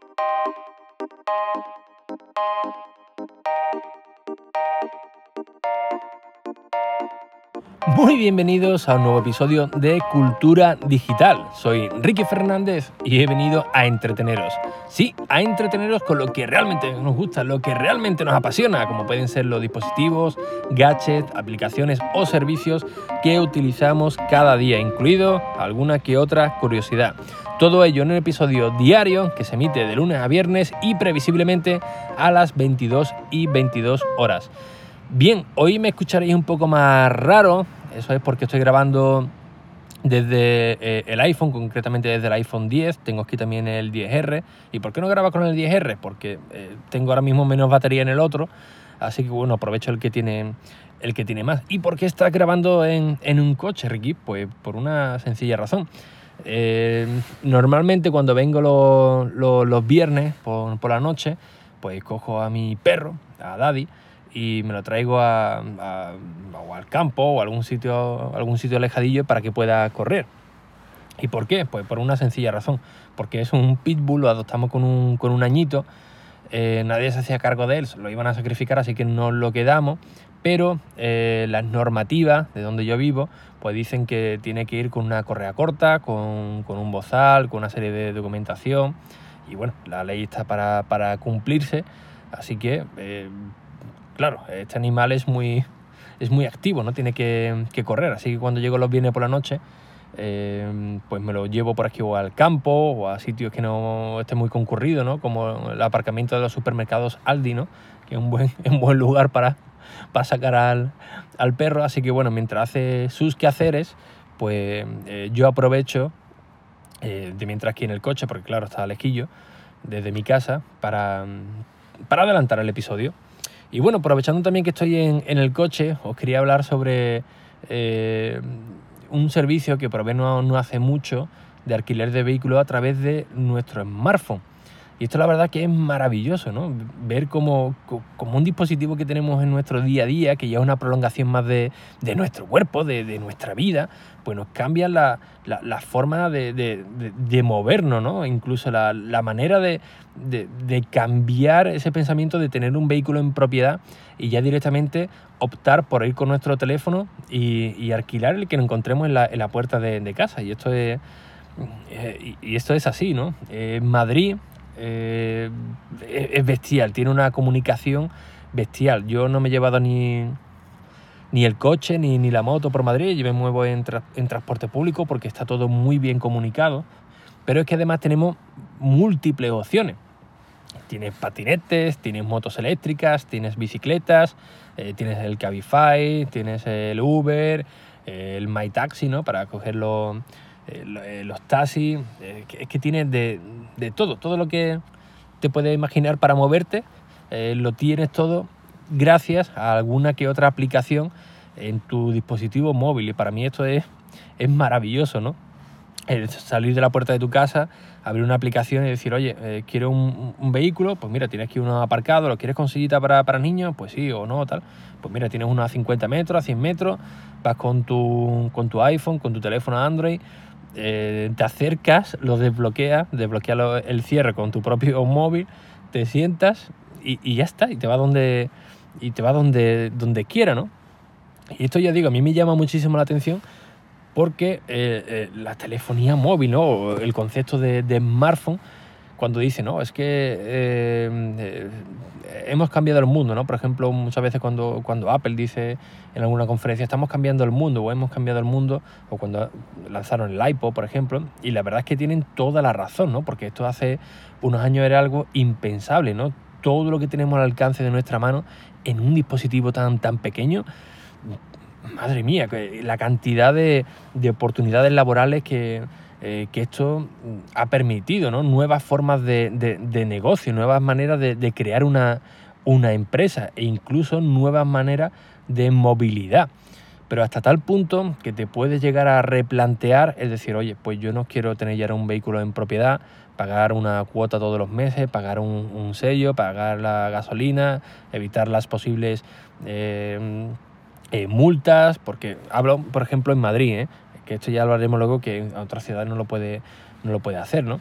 Thank you. Muy bienvenidos a un nuevo episodio de Cultura Digital. Soy Ricky Fernández y he venido a entreteneros. Sí, a entreteneros con lo que realmente nos gusta, lo que realmente nos apasiona, como pueden ser los dispositivos, gadgets, aplicaciones o servicios que utilizamos cada día, incluido alguna que otra curiosidad. Todo ello en un episodio diario que se emite de lunes a viernes y previsiblemente a las 22 y 22 horas. Bien, hoy me escucharéis un poco más raro, eso es porque estoy grabando desde eh, el iPhone, concretamente desde el iPhone 10, tengo aquí también el 10R. ¿Y por qué no graba con el 10R? Porque eh, tengo ahora mismo menos batería en el otro, así que bueno, aprovecho el que tiene, el que tiene más. ¿Y por qué estás grabando en, un coche, Ricky? Pues por una sencilla razón. Eh, normalmente cuando vengo los, viernes por, por la noche, pues cojo a mi perro, a Daddy, y me lo traigo a, al campo o a algún sitio, algún sitio alejadillo para que pueda correr. ¿Y por qué? Pues por una sencilla razón. Porque es un pitbull, lo adoptamos con un, con un añito, eh, nadie se hacía cargo de él, lo iban a sacrificar, así que no lo quedamos. Pero eh, las normativas de donde yo vivo, pues dicen que tiene que ir con una correa corta, con, con un bozal, con una serie de documentación. Y bueno, la ley está para, para cumplirse, así que eh, claro, este animal es muy, es muy activo, ¿no? Tiene que, correr, así que cuando llego los viernes por la noche, eh, pues me lo llevo por aquí o al campo o a sitios que no esté muy concurrido, ¿no? Como el aparcamiento de los supermercados Aldi, ¿no? Que es un buen, buen lugar para, para sacar al, perro. Así que bueno, mientras hace sus quehaceres, pues eh, yo aprovecho eh, de mientras aquí en el coche, porque claro, está alejillo, desde mi casa, para, para adelantar el episodio. Y bueno, aprovechando también que estoy en, el coche, os quería hablar sobre eh, un servicio que probé no, no hace mucho de alquiler de vehículos a través de nuestro smartphone. Y esto la verdad que es maravilloso, ¿no? Ver como, como un dispositivo que tenemos en nuestro día a día, que ya es una prolongación más de, nuestro cuerpo, de, nuestra vida, pues nos cambia la, forma de, movernos, ¿no? Incluso la, manera de, cambiar ese pensamiento de tener un vehículo en propiedad y ya directamente optar por ir con nuestro teléfono y, alquilar el que nos encontremos en la, puerta de, casa. Y esto es... Eh, y esto es así, ¿no? En Madrid, eh, es bestial, tiene una comunicación bestial. Yo no me he llevado ni, ni el coche ni, ni la moto por Madrid, yo me muevo en, en transporte público porque está todo muy bien comunicado, pero es que además tenemos múltiples opciones. Tienes patinetes, tienes motos eléctricas, tienes bicicletas, eh, tienes el Cabify, tienes el Uber, el MyTaxi, ¿no? Para cogerlo eh, eh, los taxis, eh, es que tienes de, todo, todo lo que te puedes imaginar para moverte, lo tienes todo gracias a alguna que otra aplicación en tu dispositivo móvil. Y para mí esto es, es maravilloso, ¿no? salir de la puerta de tu casa, abrir una aplicación y decir, oye, quiero un, vehículo, pues mira, tienes aquí uno aparcado, ¿lo quieres con sillita para, para, niños? Pues sí o no, tal. Pues mira, tienes uno a 50 metros, a 100 metros, vas con tu, con tu iPhone, con tu teléfono Android, eh, te acercas, lo desbloqueas, desbloqueas el cierre con tu propio móvil, te sientas y, ya está, y te va donde, y te va donde, donde quiera, ¿no? Y esto ya digo, a mí me llama muchísimo la atención porque eh, eh, la telefonía móvil, ¿no? El concepto de, de smartphone cuando dice, no, es que eh, eh, hemos cambiado el mundo, ¿no? Por ejemplo, muchas veces cuando, cuando Apple dice en alguna conferencia, estamos cambiando el mundo o hemos cambiado el mundo, o cuando lanzaron el iPod, por ejemplo, y la verdad es que tienen toda la razón, ¿no? Porque esto hace unos años era algo impensable, ¿no? Todo lo que tenemos al alcance de nuestra mano en un dispositivo tan, tan pequeño, madre mía, la cantidad de, de oportunidades laborales que eh, que esto ha permitido nuevas formas de, negocio, nuevas maneras de, crear una, empresa e incluso nuevas maneras de movilidad. Pero hasta tal punto que te puedes llegar a replantear, es decir, oye, pues yo no quiero tener ya un vehículo en propiedad, pagar una cuota todos los meses, pagar un, sello, pagar la gasolina, evitar las posibles eh, eh, multas, porque hablo, por ejemplo, en Madrid, ¿eh? Que esto ya lo haremos luego, que en otras ciudades no lo puede, no lo puede hacer, ¿no?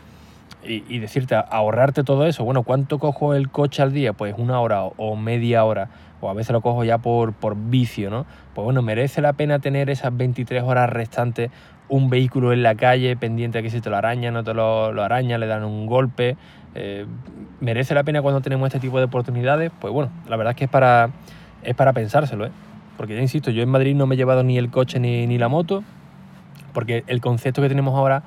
y, decirte, ahorrarte todo eso, bueno, ¿cuánto cojo el coche al día? Pues una hora o, media hora, o a veces lo cojo ya por, por vicio, ¿no? Pues bueno, merece la pena tener esas 23 horas restantes un vehículo en la calle pendiente de que si te lo araña, no te lo, lo araña, le dan un golpe. Eh, ¿Merece la pena cuando tenemos este tipo de oportunidades? Pues bueno, la verdad es que es para, es para pensárselo, ¿eh? Porque ya insisto, yo en Madrid no me he llevado ni el coche ni, ni la moto, porque el concepto que tenemos ahora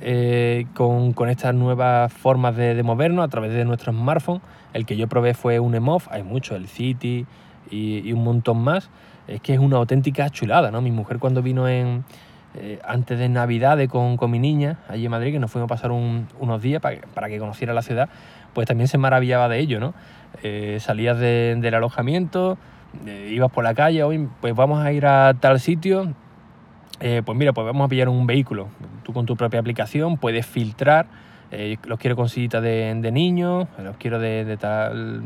eh, con, estas nuevas formas de, movernos a través de nuestro smartphone, el que yo probé fue un EMOV, hay mucho, el City y, un montón más, es que es una auténtica chulada, ¿no? Mi mujer cuando vino en, eh, antes de Navidades con, mi niña allí en Madrid, que nos fuimos a pasar unos días para, que conociera la ciudad, pues también se maravillaba de ello, ¿no? Eh, salías de, del alojamiento, ibas por la calle, hoy pues vamos a ir a tal sitio, eh, pues mira, pues vamos a pillar un vehículo. Tú con tu propia aplicación puedes filtrar, eh, los quiero con sillita de, de niños, los quiero de, de, tal,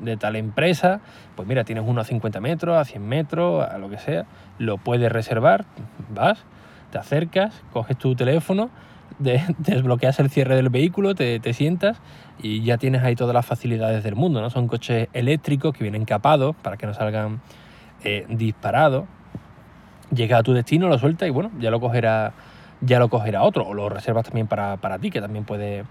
de tal empresa, pues mira, tienes uno a 50 metros, a 100 metros, a lo que sea, lo puedes reservar, vas, te acercas, coges tu teléfono, desbloqueas el cierre del vehículo, te, te, sientas y ya tienes ahí todas las facilidades del mundo, ¿no? Son coches eléctricos que vienen capados para que no salgan eh, disparados. Llega a tu destino, lo sueltas y bueno, ya lo cogerá, ya lo cogerá otro. O lo reservas también para, para ti, que también puede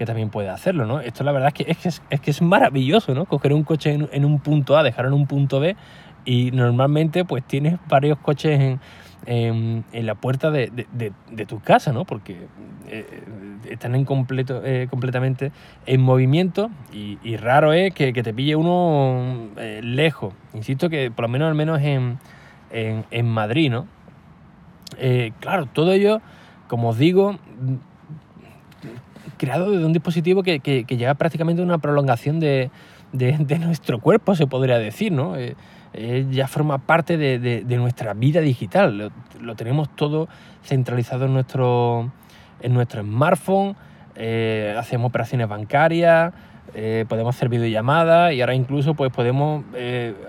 que también puede hacerlo, ¿no? Esto la verdad es que es, que es, es, que es maravilloso, ¿no? Coger un coche en, un punto A, dejarlo en un punto B y normalmente pues tienes varios coches en, en, en la puerta de, de, de, tu casa, ¿no? Porque eh, están en completo, eh, completamente en movimiento y, y raro es que, que, te pille uno eh, lejos. Insisto que por lo menos al menos en, en, en Madrid, ¿no? Eh, claro, todo ello, como os digo, creado desde un dispositivo que, que, que llega prácticamente a una prolongación de, nuestro cuerpo, se podría decir, ¿no? Eh, eh, ya forma parte de, nuestra vida digital. Lo, tenemos todo centralizado en nuestro, en nuestro smartphone, hacemos operaciones bancarias, podemos hacer videollamadas y ahora incluso pues, podemos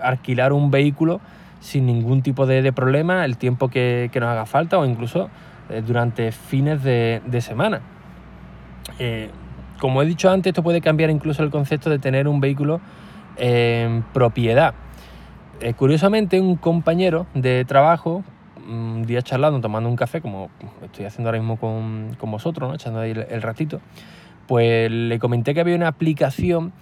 alquilar un vehículo sin ningún tipo de, de problema el tiempo que, que, nos haga falta o incluso eh, durante fines de, de semana. como he dicho antes, esto puede cambiar incluso el concepto de tener un vehículo en propiedad. Eh, curiosamente, un compañero de trabajo, un día charlando, tomando un café, como estoy haciendo ahora mismo con, con vosotros, ¿no? echando ahí el, el, ratito, pues le comenté que había una aplicación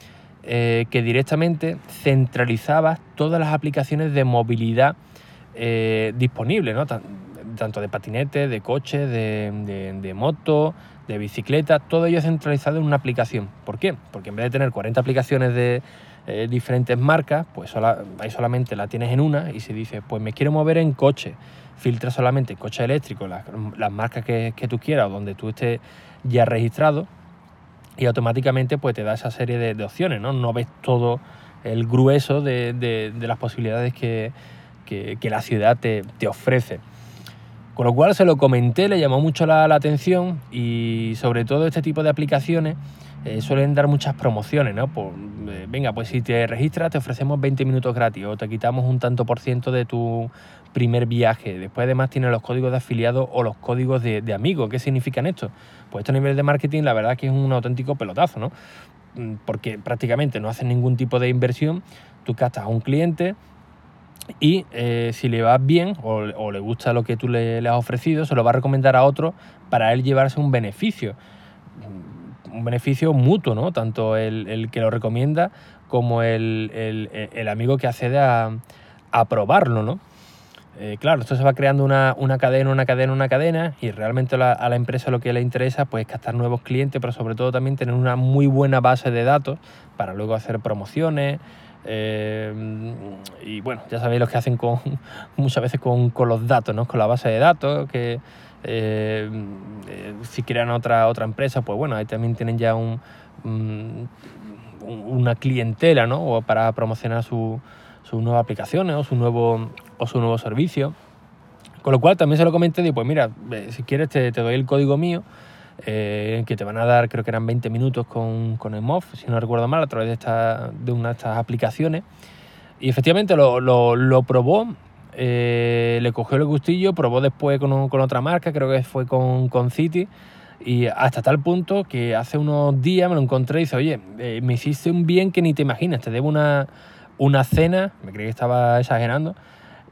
eh, que directamente centralizaba todas las aplicaciones de movilidad eh, disponibles, ¿no? tanto de patinetes, de coches, de, moto, de bicicleta, todo ello centralizado en una aplicación. ¿Por qué? Porque en vez de tener 40 aplicaciones de, eh, diferentes marcas, pues ahí solamente la tienes en una y se dice, pues me quiero mover en coche, filtra solamente coche eléctrico, las, las marcas que, que, tú quieras o donde tú estés ya registrado y automáticamente pues te da esa serie de, opciones, ¿no? No ves todo el grueso de, de, las posibilidades que, que, que, la ciudad te, te ofrece. Con lo cual se lo comenté, le llamó mucho la, la atención y sobre todo este tipo de aplicaciones eh, suelen dar muchas promociones, ¿no? Eh, venga, pues si te registras te ofrecemos 20 minutos gratis o te quitamos un tanto por ciento de tu primer viaje. Después además tiene los códigos de afiliados o los códigos de, de amigos. ¿Qué significan esto? Pues esto a nivel de marketing la verdad que es un auténtico pelotazo, ¿no? Mm, porque prácticamente no hacen ningún tipo de inversión, tú captas a un cliente, y eh, si le va bien o, le gusta lo que tú le, has ofrecido, se lo va a recomendar a otro para él llevarse un beneficio un beneficio mutuo, ¿no? Tanto el, el que lo recomienda como el, el, amigo que accede a, a probarlo, ¿no? Eh, claro, esto se va creando una, una, cadena, una cadena, una cadena y realmente la, a la empresa lo que le interesa pues captar nuevos clientes, pero sobre todo también tener una muy buena base de datos para luego hacer promociones, eh, y bueno, ya sabéis lo que hacen con, muchas veces con, con, los datos, ¿no? con la base de datos, que eh, si crean otra, otra empresa, pues bueno, ahí también tienen ya un, un, una clientela ¿no? para promocionar sus su nuevas aplicaciones o su nuevo, o su nuevo servicio. Con lo cual también se lo comenté, digo, pues mira, si quieres te, te doy el código mío, eh, que te van a dar, creo que eran 20 minutos con, con el MOF, si no recuerdo mal, a través de, esta, de una de estas aplicaciones. Y efectivamente lo, lo, lo probó, eh, le cogió el gustillo, probó después con, con, otra marca, creo que fue con, con City, Y hasta tal punto que hace unos días me lo encontré y dice, oye, eh, me hiciste un bien que ni te imaginas, te debo una, una cena, me creí que estaba exagerando,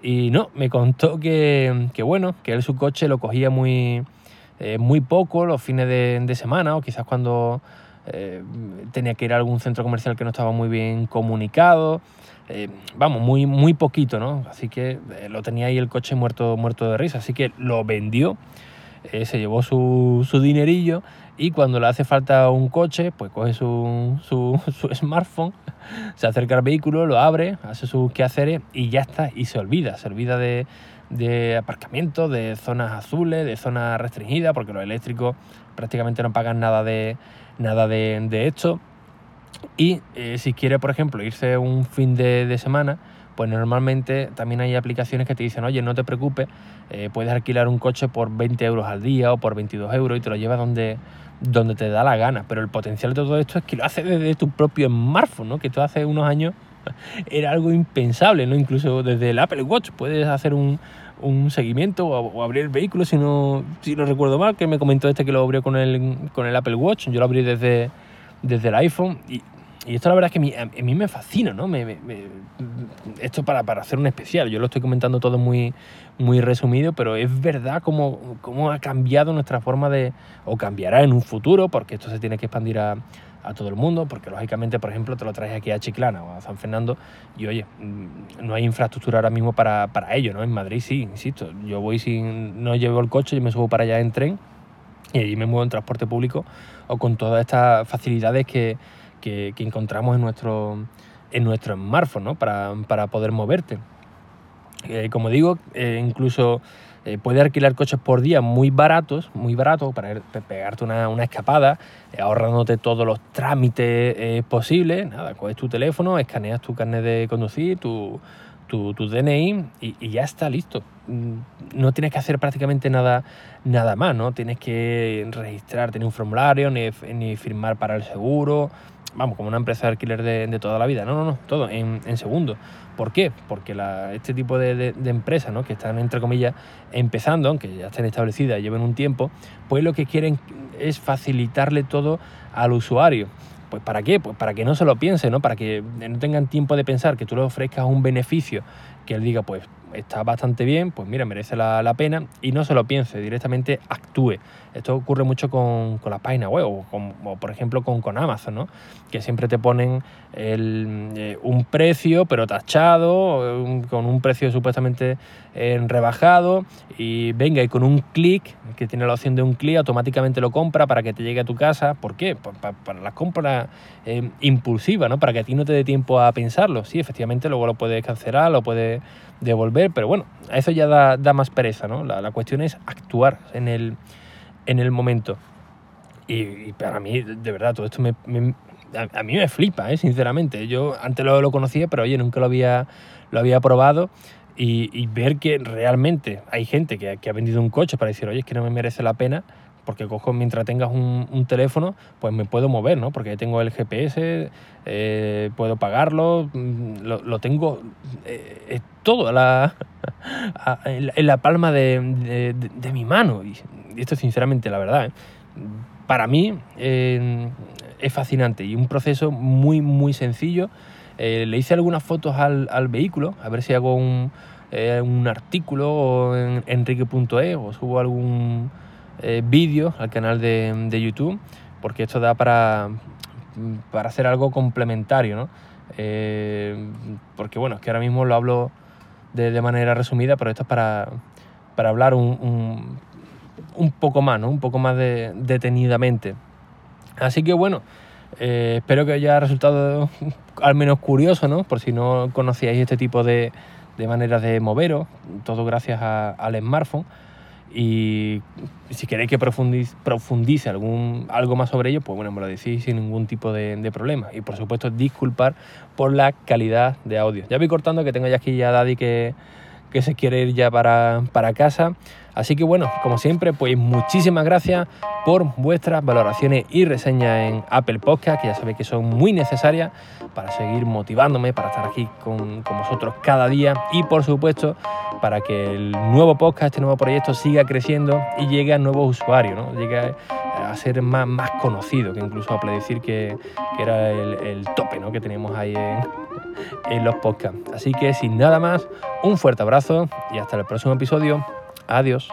y no, me contó que, que bueno, que él su coche lo cogía muy, eh, muy poco los fines de, de, semana o quizás cuando eh, tenía que ir a algún centro comercial que no estaba muy bien comunicado. Eh, vamos, muy, muy poquito, ¿no? Así que eh, lo tenía ahí el coche muerto, muerto de risa. Así que lo vendió, se llevó su, su, dinerillo y cuando le hace falta un coche, pues coge su, su, su, smartphone, se acerca al vehículo, lo abre, hace sus quehaceres y ya está, y se olvida, se olvida de, de aparcamiento, de zonas azules, de zonas restringidas, porque los eléctricos prácticamente no pagan nada de, nada de, de esto. Y eh, si quiere, por ejemplo, irse un fin de, semana, pues normalmente también hay aplicaciones que te dicen, oye, no te preocupes, eh, puedes alquilar un coche por 20 euros al día o por 22 euros y te lo llevas donde, donde te da la gana. Pero el potencial de todo esto es que lo haces desde tu propio smartphone, ¿no? que esto hace unos años era algo impensable, ¿no? incluso desde el Apple Watch puedes hacer un, un seguimiento o, abrir el vehículo, si no, si no recuerdo mal, que me comentó este que lo abrió con el, con el Apple Watch, yo lo abrí desde desde el iPhone. Y, esto la verdad es que a mí, me fascina, ¿no? Esto para, para, hacer un especial. Yo lo estoy comentando todo muy, muy resumido, pero es verdad cómo, cómo ha cambiado nuestra forma de... o cambiará en un futuro, porque esto se tiene que expandir a, a todo el mundo, porque lógicamente, por ejemplo, te lo traes aquí a Chiclana o a San Fernando y oye, no hay infraestructura ahora mismo para, para ello, ¿no? En Madrid sí, insisto, yo voy sin, no llevo el coche, yo me subo para allá en tren y allí me muevo en transporte público o con todas estas facilidades que, que, que encontramos en nuestro, en nuestro smartphone ¿no? para, para poder moverte. Eh, como digo, eh, incluso eh, puedes alquilar coches por día muy baratos, muy baratos, para pegarte una, una escapada, eh, ahorrándote todos los trámites eh, posibles. Nada, coges tu teléfono, escaneas tu carnet de conducir, tu, tu, tu DNI y, ya está listo. No tienes que hacer prácticamente nada, nada más, ¿no? Tienes que registrar, tener un formulario, ni, firmar para el seguro, vamos, como una empresa de alquiler de, toda la vida. No, no, no, todo en, en segundo. ¿Por qué? Porque este tipo de, empresas, ¿no? que están, entre comillas, empezando, aunque ya estén establecidas, lleven un tiempo, pues lo que quieren es facilitarle todo al usuario. Pues ¿para qué? Pues para que no se lo piense, ¿no? Para que no tengan tiempo de pensar que tú le ofrezcas un beneficio que él diga, pues está bastante bien, pues mira, merece la, la pena y no se lo piense, directamente actúe. Esto ocurre mucho con, con las web o, o, por ejemplo con, con, Amazon, ¿no? que siempre te ponen el, eh, un precio pero tachado, con un precio supuestamente eh, rebajado y venga y con un clic, que tiene la opción de un clic, automáticamente lo compra para que te llegue a tu casa. ¿Por qué? Para, para, las compras eh, impulsivas, ¿no? para que a ti no te dé tiempo a pensarlo. Sí, efectivamente, luego lo puedes cancelar, lo puedes devolver, pero bueno, a eso ya da, da más pereza, ¿no? La, cuestión es actuar en el, en el momento. Y, para mí, de verdad, todo esto me, me a, mí me flipa, ¿eh? sinceramente. Yo antes lo, lo, conocía, pero oye, nunca lo había, lo había probado. Y, ver que realmente hay gente que, que, ha vendido un coche para decir, oye, es que no me merece la pena, porque cojo mientras tengas un, teléfono, pues me puedo mover, ¿no? Porque tengo el GPS, eh, puedo pagarlo, lo, lo tengo eh, todo a la, en la palma de, de, mi mano. Y esto, sinceramente, la verdad, ¿eh? para mí eh, es fascinante y un proceso muy, muy sencillo. Eh, le hice algunas fotos al, al, vehículo, a ver si hago un, eh, un artículo en enrique.es o subo algún eh, vídeo al canal de, de, YouTube, porque esto da para, para hacer algo complementario, ¿no? Porque bueno, es que ahora mismo lo hablo de, de manera resumida, pero esto es para, para hablar un, un, poco más, ¿no? Un poco más de, detenidamente. Así que bueno, espero que haya resultado al menos curioso, ¿no? Por si no conocíais este tipo de, de maneras de moveros, todo gracias a, al smartphone. Y si queréis que profundice, profundice algún, algo más sobre ello, pues bueno, me lo decís sin ningún tipo de, de, problema. Y por supuesto, disculpar por la calidad de audio. Ya voy cortando que tengo ya aquí ya Daddy que, que se quiere ir ya para, para casa. Así que bueno, como siempre, pues muchísimas gracias por vuestras valoraciones y reseñas en Apple Podcast, que ya sabéis que son muy necesarias para seguir motivándome, para estar aquí con, vosotros cada día y por supuesto para que el nuevo podcast, este nuevo proyecto siga creciendo y llegue a nuevos usuarios, ¿no? llegue a ser más, más conocido, que incluso a decir que, era el, tope ¿no? que tenemos ahí en, en los podcasts. Así que sin nada más, un fuerte abrazo y hasta el próximo episodio. Adiós.